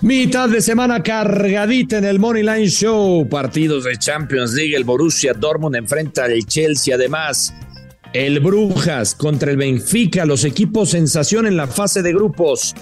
Mitad de semana cargadita en el Money Line Show. Partidos de Champions League. El Borussia Dortmund enfrenta al Chelsea. Además, el Brujas contra el Benfica. Los equipos sensación en la fase de grupos.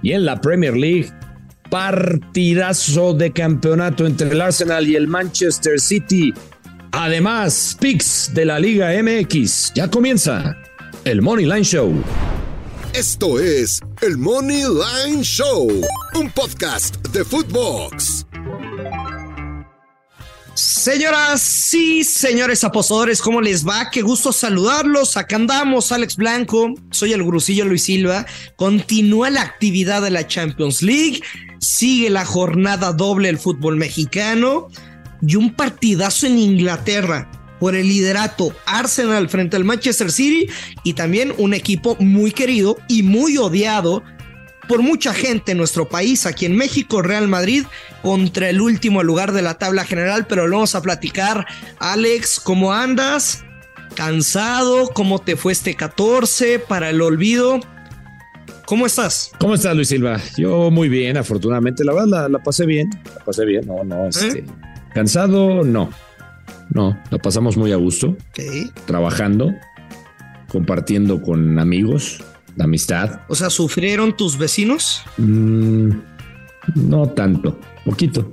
Y en la Premier League, partidazo de campeonato entre el Arsenal y el Manchester City. Además, picks de la Liga MX. Ya comienza el Money Line Show. Esto es el Money Line Show, un podcast de Footbox. Señoras y señores apostadores, ¿cómo les va? Qué gusto saludarlos. Acá andamos, Alex Blanco. Soy el Grusillo Luis Silva. Continúa la actividad de la Champions League. Sigue la jornada doble del fútbol mexicano. Y un partidazo en Inglaterra por el liderato Arsenal frente al Manchester City y también un equipo muy querido y muy odiado por mucha gente en nuestro país, aquí en México, Real Madrid contra el último lugar de la tabla general, pero lo vamos a platicar. Alex, ¿cómo andas? ¿Cansado? ¿Cómo te fue este 14 para el olvido? ¿Cómo estás? ¿Cómo estás, Luis Silva? Yo muy bien, afortunadamente. La verdad, la, pasé bien. La pasé bien. No, no, este, ¿Eh? Cansado, no. No, la pasamos muy a gusto. Trabajando, compartiendo con amigos, la amistad. O sea, ¿sufrieron tus vecinos? Mm, no tanto, poquito.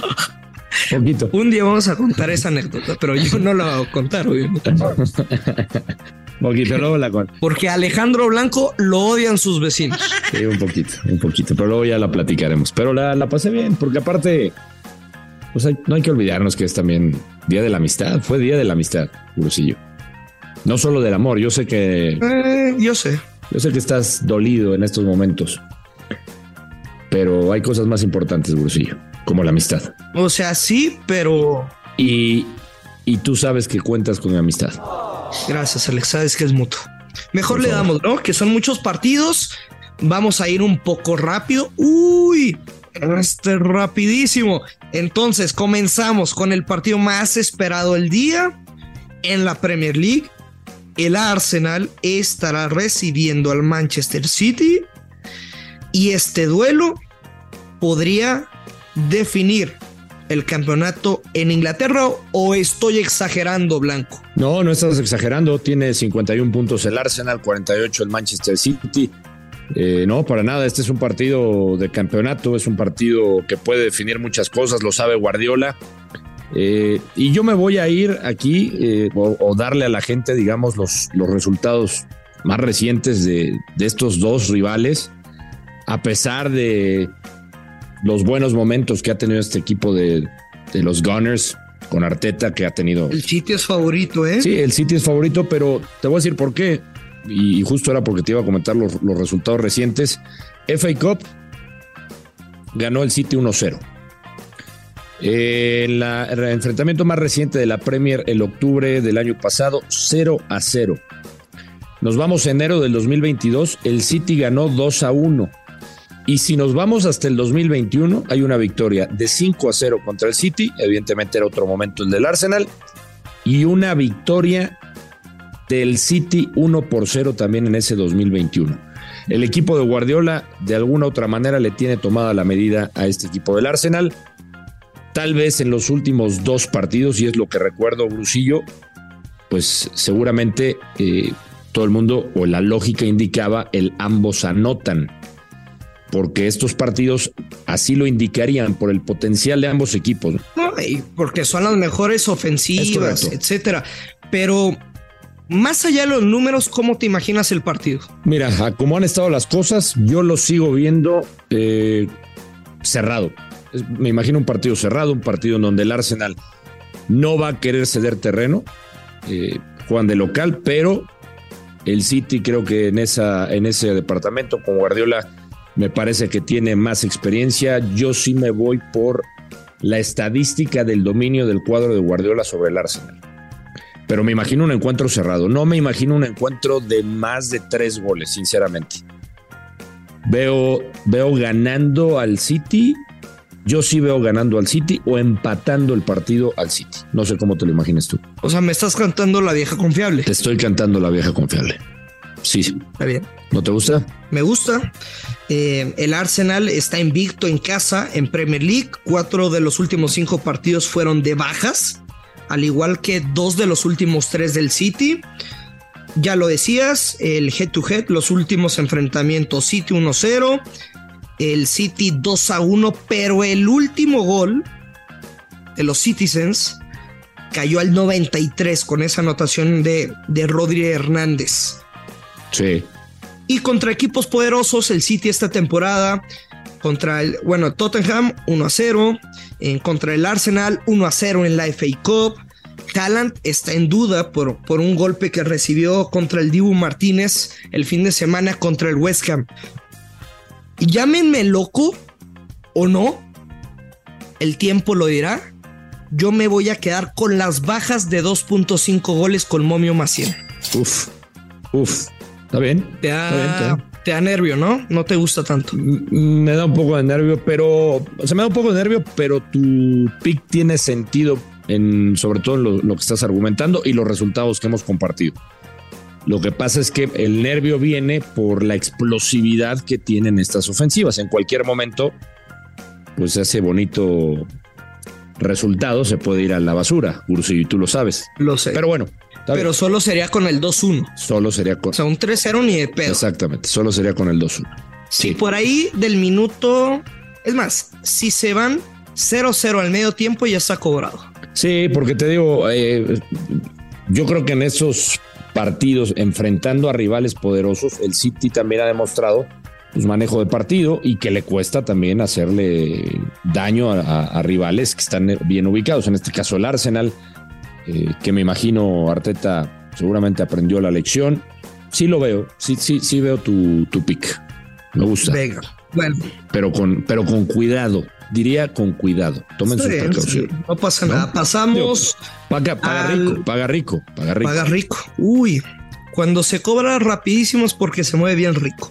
poquito. Un día vamos a contar esa anécdota, pero yo no la voy a contar, obviamente. poquito, luego la cuento. Porque Alejandro Blanco lo odian sus vecinos. Sí, un poquito, un poquito, pero luego ya la platicaremos. Pero la, la pasé bien, porque aparte pues no hay que olvidarnos que es también Día de la Amistad. Fue Día de la Amistad, Brusillo. No solo del amor, yo sé que... Eh, yo sé. Yo sé que estás dolido en estos momentos. Pero hay cosas más importantes, Brusillo, como la amistad. O sea, sí, pero... Y, y tú sabes que cuentas con mi amistad. Gracias, Alex. Sabes que es mutuo. Mejor le damos, ¿no? Que son muchos partidos. Vamos a ir un poco rápido. Uy, este rapidísimo. Entonces, comenzamos con el partido más esperado del día en la Premier League. El Arsenal estará recibiendo al Manchester City y este duelo podría definir el campeonato en Inglaterra o estoy exagerando, Blanco? No, no estás exagerando. Tiene 51 puntos el Arsenal, 48 el Manchester City. Eh, no, para nada. Este es un partido de campeonato, es un partido que puede definir muchas cosas, lo sabe Guardiola. Eh, y yo me voy a ir aquí eh, o, darle a la gente, digamos, los, los resultados más recientes de, estos dos rivales, a pesar de los buenos momentos que ha tenido este equipo de, de los Gunners con Arteta que ha tenido. El City es favorito, ¿eh? Sí, el City es favorito, pero te voy a decir por qué y justo era porque te iba a comentar los, resultados recientes. FA Cup ganó el City 1-0. el enfrentamiento más reciente de la Premier el octubre del año pasado, 0 a 0. Nos vamos a enero del 2022, el City ganó 2 a 1. Y si nos vamos hasta el 2021, hay una victoria de 5 a 0 contra el City, evidentemente era otro momento el del Arsenal, y una victoria del City 1 por 0 también en ese 2021. El equipo de Guardiola de alguna otra manera le tiene tomada la medida a este equipo del Arsenal. Tal vez en los últimos dos partidos, y es lo que recuerdo, Brusillo, pues seguramente eh, todo el mundo o la lógica indicaba el ambos anotan, porque estos partidos así lo indicarían por el potencial de ambos equipos. porque son las mejores ofensivas, etcétera. Pero más allá de los números, ¿cómo te imaginas el partido? Mira, como han estado las cosas, yo lo sigo viendo eh, cerrado. Me imagino un partido cerrado, un partido en donde el Arsenal no va a querer ceder terreno. Eh, juegan de local, pero el City creo que en, esa, en ese departamento con Guardiola me parece que tiene más experiencia. Yo sí me voy por la estadística del dominio del cuadro de Guardiola sobre el Arsenal pero me imagino un encuentro cerrado. No me imagino un encuentro de más de tres goles, sinceramente. Veo, veo ganando al City. Yo sí veo ganando al City o empatando el partido al City. No sé cómo te lo imaginas tú. O sea, me estás cantando la vieja confiable. Te estoy cantando la vieja confiable. Sí. Está bien. ¿No te gusta? Me gusta. Eh, el Arsenal está invicto en casa en Premier League. Cuatro de los últimos cinco partidos fueron de bajas, al igual que dos de los últimos tres del City. Ya lo decías, el head to head, los últimos enfrentamientos City 1-0, el City 2-1, pero el último gol de los Citizens cayó al 93 con esa anotación de, de Rodri Hernández. Sí. Y contra equipos poderosos, el City esta temporada, contra el, bueno, Tottenham 1 a 0, en contra el Arsenal 1 a 0 en la FA Cup. Haaland está en duda por, por un golpe que recibió contra el Dibu Martínez el fin de semana contra el West Ham. Llámenme loco o no, el tiempo lo dirá. Yo me voy a quedar con las bajas de 2.5 goles con Momio Maciel. Uf, uf. Está bien. Te da, te da nervio, ¿no? No te gusta tanto. Me da un poco de nervio, pero. O sea, me da un poco de nervio, pero tu pick tiene sentido en sobre todo lo, lo que estás argumentando y los resultados que hemos compartido. Lo que pasa es que el nervio viene por la explosividad que tienen estas ofensivas. En cualquier momento, pues ese bonito resultado se puede ir a la basura, Ursi, y tú lo sabes. Lo sé. Pero bueno. Pero solo sería con el 2-1. Solo sería con. O sea, un 3-0 ni de pedo. Exactamente, solo sería con el 2-1. Sí. Por ahí del minuto. Es más, si se van 0-0 al medio tiempo, ya está cobrado. Sí, porque te digo, eh, yo creo que en esos partidos enfrentando a rivales poderosos, el City también ha demostrado pues, manejo de partido y que le cuesta también hacerle daño a, a, a rivales que están bien ubicados. En este caso, el Arsenal eh, que me imagino Arteta seguramente aprendió la lección. Sí lo veo, sí, sí, sí veo tu, tu pick. Me gusta. Venga, bueno. Pero con, pero con cuidado, diría con cuidado. Tomen su precaución. Sí, no pasa ¿No? nada. Pasamos. Digo, paga, paga al... rico, paga rico, paga rico. Paga rico. Uy, cuando se cobra rapidísimo es porque se mueve bien rico.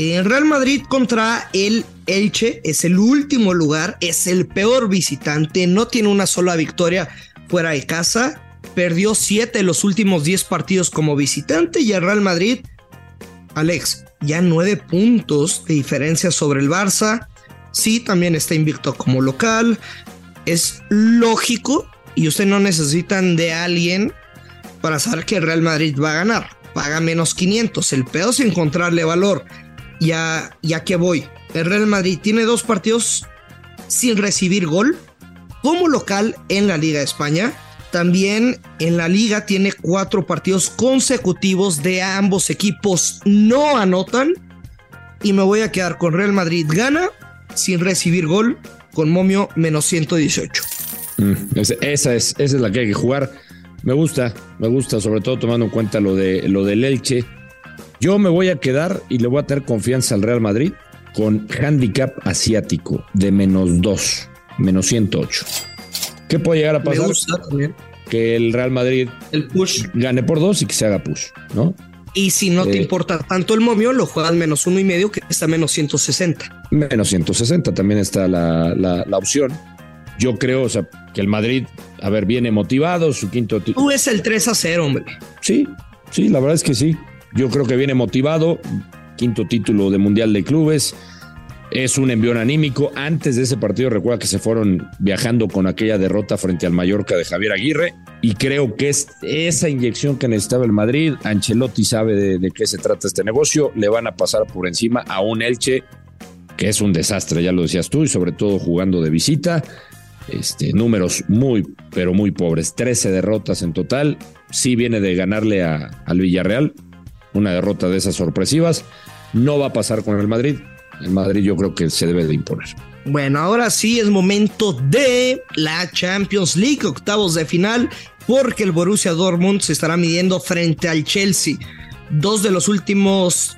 En Real Madrid contra el Elche es el último lugar, es el peor visitante, no tiene una sola victoria fuera de casa, perdió siete de los últimos 10 partidos como visitante y el Real Madrid, Alex, ya nueve puntos de diferencia sobre el Barça, sí, también está invicto como local, es lógico y ustedes no necesitan de alguien para saber que el Real Madrid va a ganar, paga menos 500, el peor es encontrarle valor ya, ya que voy. El Real Madrid tiene dos partidos sin recibir gol como local en la Liga de España. También en la liga tiene cuatro partidos consecutivos de ambos equipos no anotan. Y me voy a quedar con Real Madrid gana sin recibir gol con momio menos 118. Mm, esa, es, esa es la que hay que jugar. Me gusta, me gusta, sobre todo tomando en cuenta lo, de, lo del Elche. Yo me voy a quedar y le voy a tener confianza al Real Madrid con handicap asiático de menos 2, menos 108. ¿Qué puede llegar a pasar? Me gusta también. Que el Real Madrid el push. gane por dos y que se haga push, ¿no? Y si no eh, te importa tanto el momio, lo juegas menos uno y medio, que está menos 160. Menos 160 también está la, la, la opción. Yo creo, o sea, que el Madrid, a ver, viene motivado, su quinto título. Tú es el 3 a 0, hombre. Sí, sí, la verdad es que sí. Yo creo que viene motivado, quinto título de Mundial de Clubes, es un envión anímico. Antes de ese partido, recuerda que se fueron viajando con aquella derrota frente al Mallorca de Javier Aguirre. Y creo que es esa inyección que necesitaba el Madrid. Ancelotti sabe de, qué se trata este negocio. Le van a pasar por encima a un Elche que es un desastre, ya lo decías tú, y sobre todo jugando de visita. Este, números muy, pero muy pobres. 13 derrotas en total. Sí viene de ganarle a, al Villarreal, una derrota de esas sorpresivas. No va a pasar con el Madrid. El Madrid yo creo que se debe de imponer. Bueno, ahora sí es momento de la Champions League, octavos de final, porque el Borussia Dortmund se estará midiendo frente al Chelsea. Dos de los últimos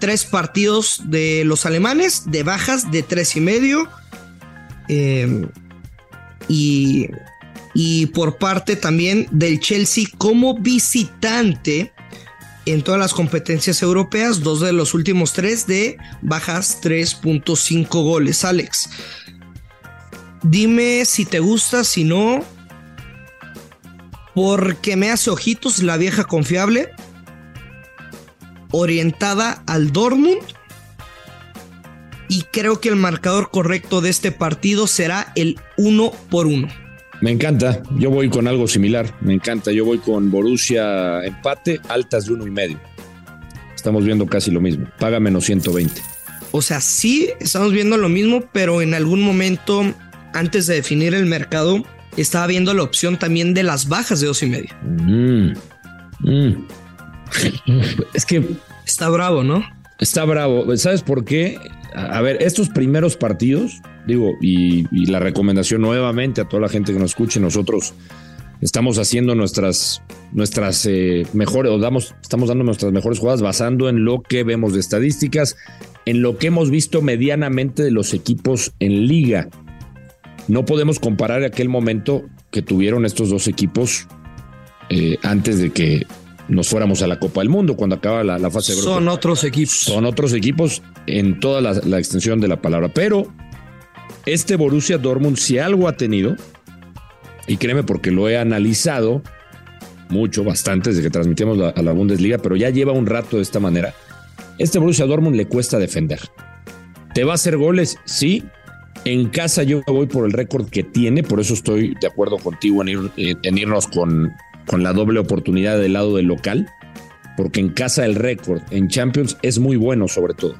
tres partidos de los alemanes, de bajas de tres y medio. Y, y por parte también del Chelsea como visitante en todas las competencias europeas, dos de los últimos tres de bajas 3.5 goles. Alex, dime si te gusta, si no, porque me hace ojitos la vieja confiable, orientada al Dortmund. Y creo que el marcador correcto de este partido será el 1 por 1. Me encanta, yo voy con algo similar, me encanta, yo voy con Borussia empate, altas de uno y medio. Estamos viendo casi lo mismo, paga menos 120. O sea, sí, estamos viendo lo mismo, pero en algún momento, antes de definir el mercado, estaba viendo la opción también de las bajas de dos y medio. Mm, mm. es que está bravo, ¿no? Está bravo. ¿Sabes por qué? A ver, estos primeros partidos Digo, y, la recomendación nuevamente a toda la gente que nos escuche, nosotros estamos haciendo nuestras, nuestras eh, mejores, o damos, estamos dando nuestras mejores jugadas basando en lo que vemos de estadísticas, en lo que hemos visto medianamente de los equipos en liga. No podemos comparar aquel momento que tuvieron estos dos equipos eh, antes de que nos fuéramos a la Copa del Mundo, cuando acaba la, fase de Son otros equipos. Son otros equipos en toda la extensión de la palabra, pero este Borussia Dortmund, si algo ha tenido, y créeme porque lo he analizado mucho, bastante, desde que transmitimos a la Bundesliga, pero ya lleva un rato de esta manera. Este Borussia Dortmund le cuesta defender. ¿Te va a hacer goles? Sí. En casa yo voy por el récord que tiene, por eso estoy de acuerdo contigo en, en irnos con, con la doble oportunidad del lado del local, porque en casa el récord en Champions es muy bueno sobre todo.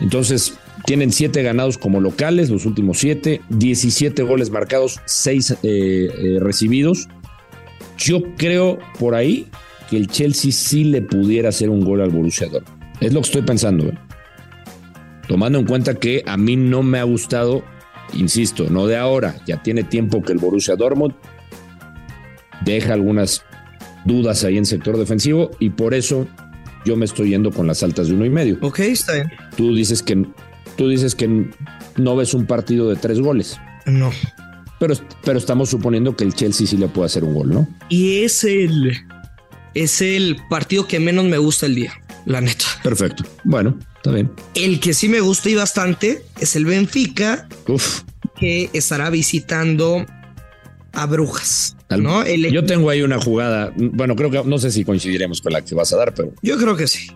Entonces, tienen siete ganados como locales, los últimos siete, 17 goles marcados, seis eh, eh, recibidos. Yo creo por ahí que el Chelsea sí le pudiera hacer un gol al Borussia Dortmund. Es lo que estoy pensando. ¿eh? Tomando en cuenta que a mí no me ha gustado, insisto, no de ahora, ya tiene tiempo que el Borussia Dortmund deja algunas dudas ahí en sector defensivo y por eso yo me estoy yendo con las altas de uno y medio. Ok, está bien. Tú dices que tú dices que no ves un partido de tres goles. No. Pero, pero estamos suponiendo que el Chelsea sí le puede hacer un gol, ¿no? Y es el, es el partido que menos me gusta el día, la neta. Perfecto. Bueno, está bien. El que sí me gusta y bastante es el Benfica, Uf. que estará visitando a Brujas. ¿no? Yo tengo ahí una jugada. Bueno, creo que no sé si coincidiremos con la que vas a dar, pero. Yo creo que sí.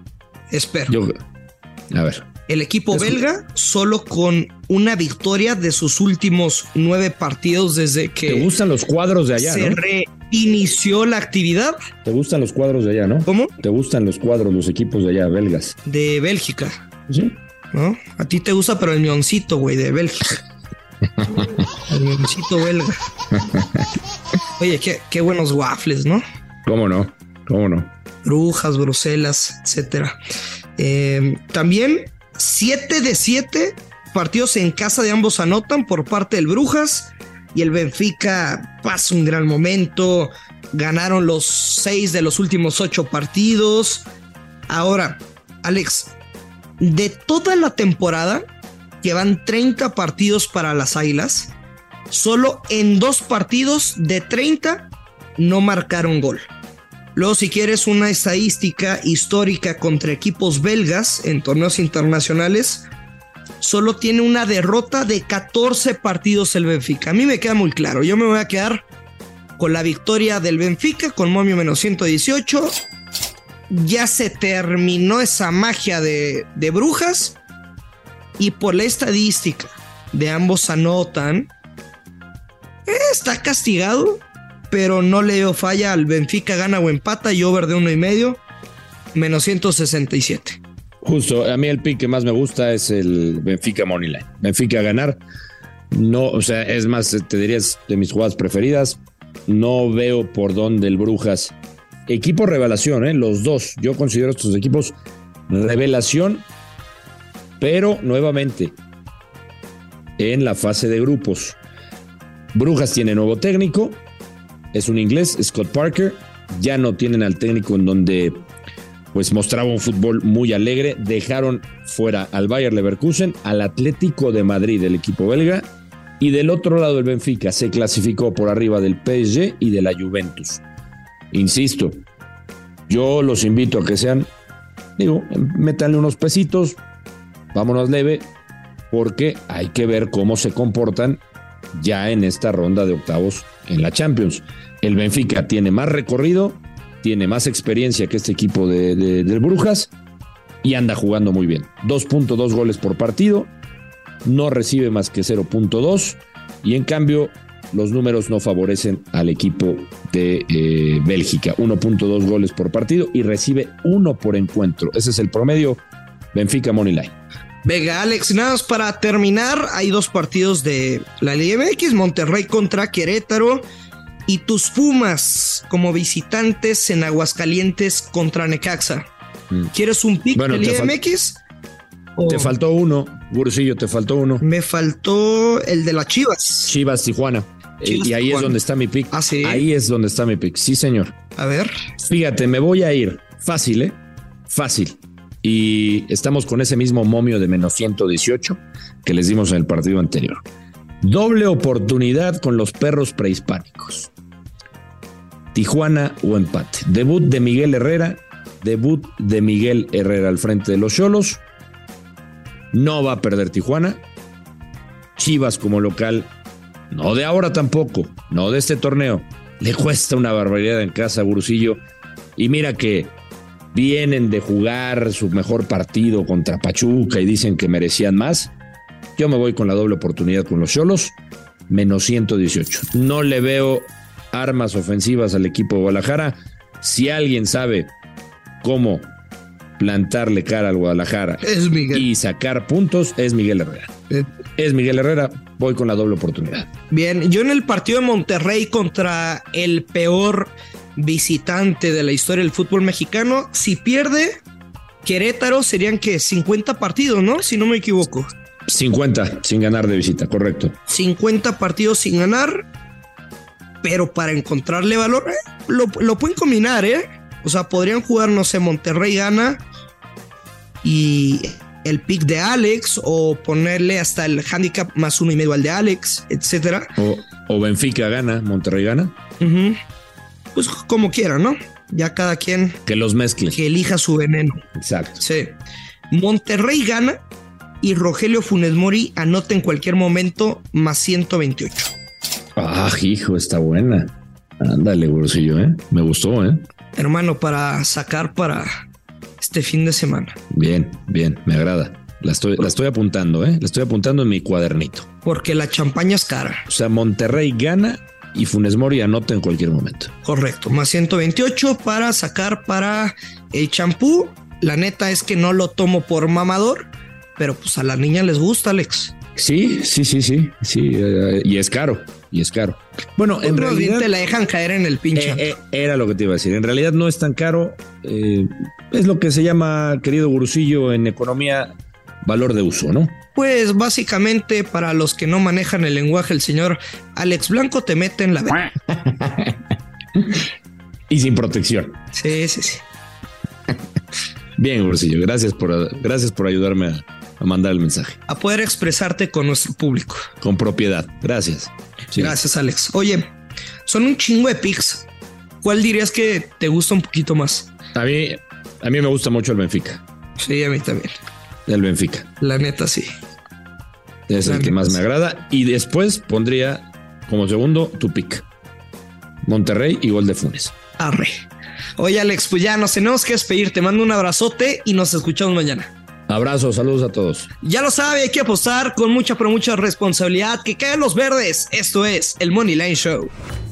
Espero. Yo, a ver. El equipo belga solo con una victoria de sus últimos nueve partidos desde que... ¿Te gustan los cuadros de allá? Se reinició la actividad. ¿Te gustan los cuadros de allá, no? ¿Cómo? ¿Te gustan los cuadros, los equipos de allá, belgas? De Bélgica. Sí. ¿No? A ti te gusta, pero el mioncito, güey, de Bélgica. el mioncito belga. Oye, qué, qué buenos waffles, ¿no? ¿Cómo no? ¿Cómo no? Brujas, Bruselas, etcétera. Eh, también 7 de 7 partidos en casa de ambos anotan por parte del Brujas y el Benfica pasa un gran momento. Ganaron los 6 de los últimos 8 partidos. Ahora, Alex, de toda la temporada, que van 30 partidos para las Águilas, solo en dos partidos de 30 no marcaron gol. Luego, si quieres una estadística histórica contra equipos belgas en torneos internacionales, solo tiene una derrota de 14 partidos el Benfica. A mí me queda muy claro. Yo me voy a quedar con la victoria del Benfica con momio menos 118. Ya se terminó esa magia de, de brujas. Y por la estadística de ambos anotan, está castigado pero no le dio falla al Benfica, gana o empata y over de uno y medio, menos 167. Justo, a mí el pick que más me gusta es el Benfica Moneyline. Benfica a ganar. No, o sea, es más, te dirías de mis jugadas preferidas. No veo por dónde el Brujas. Equipo revelación, ¿eh? los dos. Yo considero estos equipos revelación, pero nuevamente en la fase de grupos. Brujas tiene nuevo técnico, es un inglés, Scott Parker. Ya no tienen al técnico en donde pues mostraba un fútbol muy alegre. Dejaron fuera al Bayer Leverkusen, al Atlético de Madrid, el equipo belga, y del otro lado el Benfica se clasificó por arriba del PSG y de la Juventus. Insisto, yo los invito a que sean, digo, métanle unos pesitos, vámonos leve, porque hay que ver cómo se comportan ya en esta ronda de octavos en la Champions. El Benfica tiene más recorrido, tiene más experiencia que este equipo de, Brujas y anda jugando muy bien. 2.2 goles por partido, no recibe más que 0.2 y en cambio los números no favorecen al equipo de eh, Bélgica. 1.2 goles por partido y recibe uno por encuentro. Ese es el promedio Benfica Moneyline. Venga, Alex, nada más para terminar, hay dos partidos de la Liga MX, Monterrey contra Querétaro y tus Pumas como visitantes en Aguascalientes contra Necaxa. Mm. ¿Quieres un pick de Liga MX? Te faltó uno, Bursillo, te faltó uno. Me faltó el de las Chivas. Chivas, Tijuana. Eh, y ahí es donde está mi pick. Ah, ahí es donde está mi pick. Sí, señor. A ver. Fíjate, me voy a ir fácil, ¿eh? Fácil y estamos con ese mismo momio de menos 118 que les dimos en el partido anterior. Doble oportunidad con los perros prehispánicos. Tijuana o empate. Debut de Miguel Herrera. Debut de Miguel Herrera al frente de los Cholos. No va a perder Tijuana. Chivas como local. No de ahora tampoco. No de este torneo. Le cuesta una barbaridad en casa a Y mira que vienen de jugar su mejor partido contra Pachuca y dicen que merecían más. Yo me voy con la doble oportunidad con los Cholos, menos 118. No le veo armas ofensivas al equipo de Guadalajara. Si alguien sabe cómo plantarle cara al Guadalajara y sacar puntos, es Miguel Herrera. Eh. Es Miguel Herrera, voy con la doble oportunidad. Bien, yo en el partido de Monterrey contra el peor visitante de la historia del fútbol mexicano. Si pierde, Querétaro serían que 50 partidos, ¿no? Si no me equivoco. 50 sin ganar de visita, correcto. 50 partidos sin ganar, pero para encontrarle valor, eh, lo, lo, pueden combinar, ¿eh? O sea, podrían jugar, no sé, Monterrey gana y el pick de Alex o ponerle hasta el handicap más uno y medio al de Alex, etcétera. O, Benfica gana, Monterrey gana pues como quiera, ¿no? Ya cada quien. Que los mezcle. Que elija su veneno. Exacto. Sí. Monterrey gana y Rogelio Funes Mori anota en cualquier momento más 128. Ah, hijo, está buena. Ándale, bolsillo, ¿eh? Me gustó, ¿eh? Hermano, para sacar para este fin de semana. Bien, bien, me agrada. La estoy, la estoy apuntando, ¿eh? La estoy apuntando en mi cuadernito. Porque la champaña es cara. O sea, Monterrey gana y Funes Mori anota en cualquier momento. Correcto, más 128 para sacar para el champú. La neta es que no lo tomo por mamador, pero pues a la niña les gusta, Alex. Sí, sí, sí, sí, sí, eh, y es caro, y es caro. Bueno, en realidad te la dejan caer en el pinche. Eh, eh, era lo que te iba a decir. En realidad no es tan caro. es lo que se llama, querido gurusillo, en economía, valor de uso, ¿no? Pues básicamente para los que no manejan el lenguaje, el señor Alex Blanco te mete en la... y sin protección. Sí, sí, sí. Bien, Ursillo, gracias por, gracias por ayudarme a, mandar el mensaje. A poder expresarte con nuestro público. Con propiedad. Gracias. Gracias, Alex. Oye, son un chingo de pics. ¿Cuál dirías que te gusta un poquito más? A mí, a mí me gusta mucho el Benfica. Sí, a mí también. El Benfica. La neta, sí. Es el que más me agrada. Y después pondría como segundo tu pick. Monterrey y gol de Funes. Arre. Oye, Alex, pues ya nos tenemos que despedir. Te mando un abrazote y nos escuchamos mañana. Abrazos, saludos a todos. Ya lo sabe, hay que apostar con mucha, pero mucha responsabilidad. Que caen los verdes. Esto es el Money Line Show.